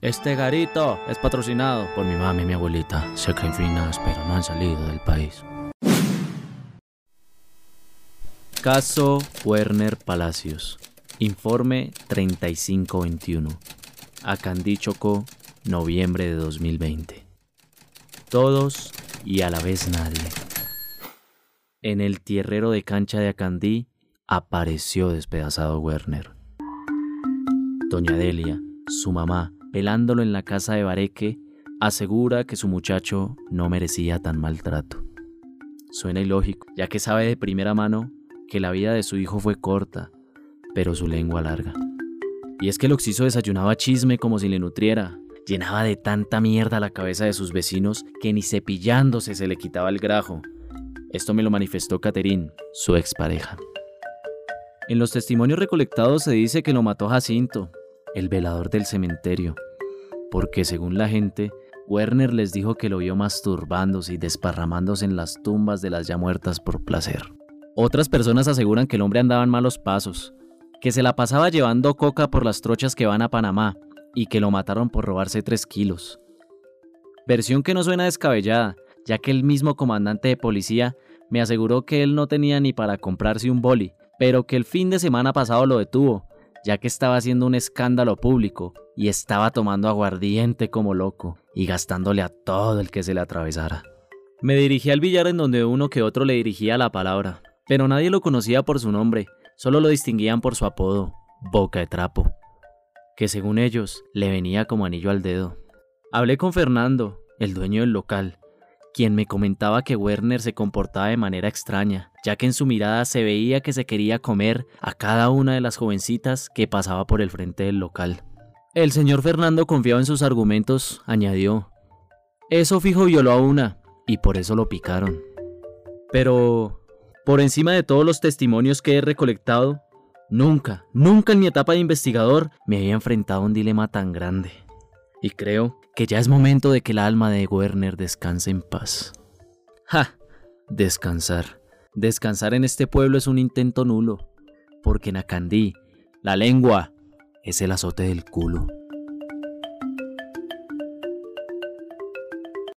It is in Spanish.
Este garito es patrocinado por mi mamá y mi abuelita. Se creen finas, pero no han salido del país. Caso Werner Palacios. Informe 3521. Acandí Chocó, noviembre de 2020. Todos y a la vez nadie. En el tierrero de cancha de Acandí apareció despedazado Werner. Doña Delia, su mamá, pelándolo en la casa de Bareque, asegura que su muchacho no merecía tan maltrato. Suena ilógico, ya que sabe de primera mano que la vida de su hijo fue corta, pero su lengua larga. Y es que el Oxiso desayunaba chisme como si le nutriera, llenaba de tanta mierda la cabeza de sus vecinos que ni cepillándose se le quitaba el grajo. Esto me lo manifestó Caterín, su expareja. En los testimonios recolectados se dice que lo mató Jacinto, el velador del cementerio, porque según la gente, Werner les dijo que lo vio masturbándose y desparramándose en las tumbas de las ya muertas por placer. Otras personas aseguran que el hombre andaba en malos pasos, que se la pasaba llevando coca por las trochas que van a Panamá y que lo mataron por robarse 3 kilos. Versión que no suena descabellada, ya que el mismo comandante de policía me aseguró que él no tenía ni para comprarse un boli, pero que el fin de semana pasado lo detuvo, ya que estaba haciendo un escándalo público y estaba tomando aguardiente como loco y gastándole a todo el que se le atravesara. Me dirigí al billar en donde uno que otro le dirigía la palabra, pero nadie lo conocía por su nombre, solo lo distinguían por su apodo, Boca de Trapo, que según ellos le venía como anillo al dedo. Hablé con Fernando, el dueño del local, quien me comentaba que Werner se comportaba de manera extraña, ya que en su mirada se veía que se quería comer a cada una de las jovencitas que pasaba por el frente del local. El señor Fernando confiaba en sus argumentos, añadió. Eso fijo violó a una, y por eso lo picaron. Pero por encima de todos los testimonios que he recolectado, nunca, nunca en mi etapa de investigador me había enfrentado a un dilema tan grande. Y creo que ya es momento de que el alma de Werner descanse en paz. ¡Ja! Descansar. Descansar en este pueblo es un intento nulo, porque en Acandí, la lengua es el azote del culo.